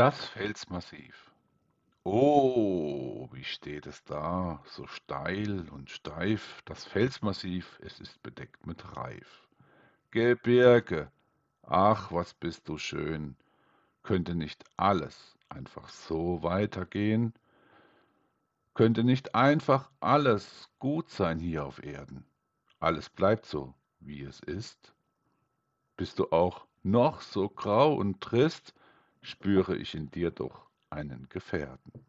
Das Felsmassiv. Oh, wie steht es da, so steil und steif, das Felsmassiv, es ist bedeckt mit Reif. Gebirge, ach, was bist du schön, könnte nicht alles einfach so weitergehen? Könnte nicht einfach alles gut sein hier auf Erden? Alles bleibt so, wie es ist? Bist du auch noch so grau und trist, spüre ich in dir doch einen Gefährten.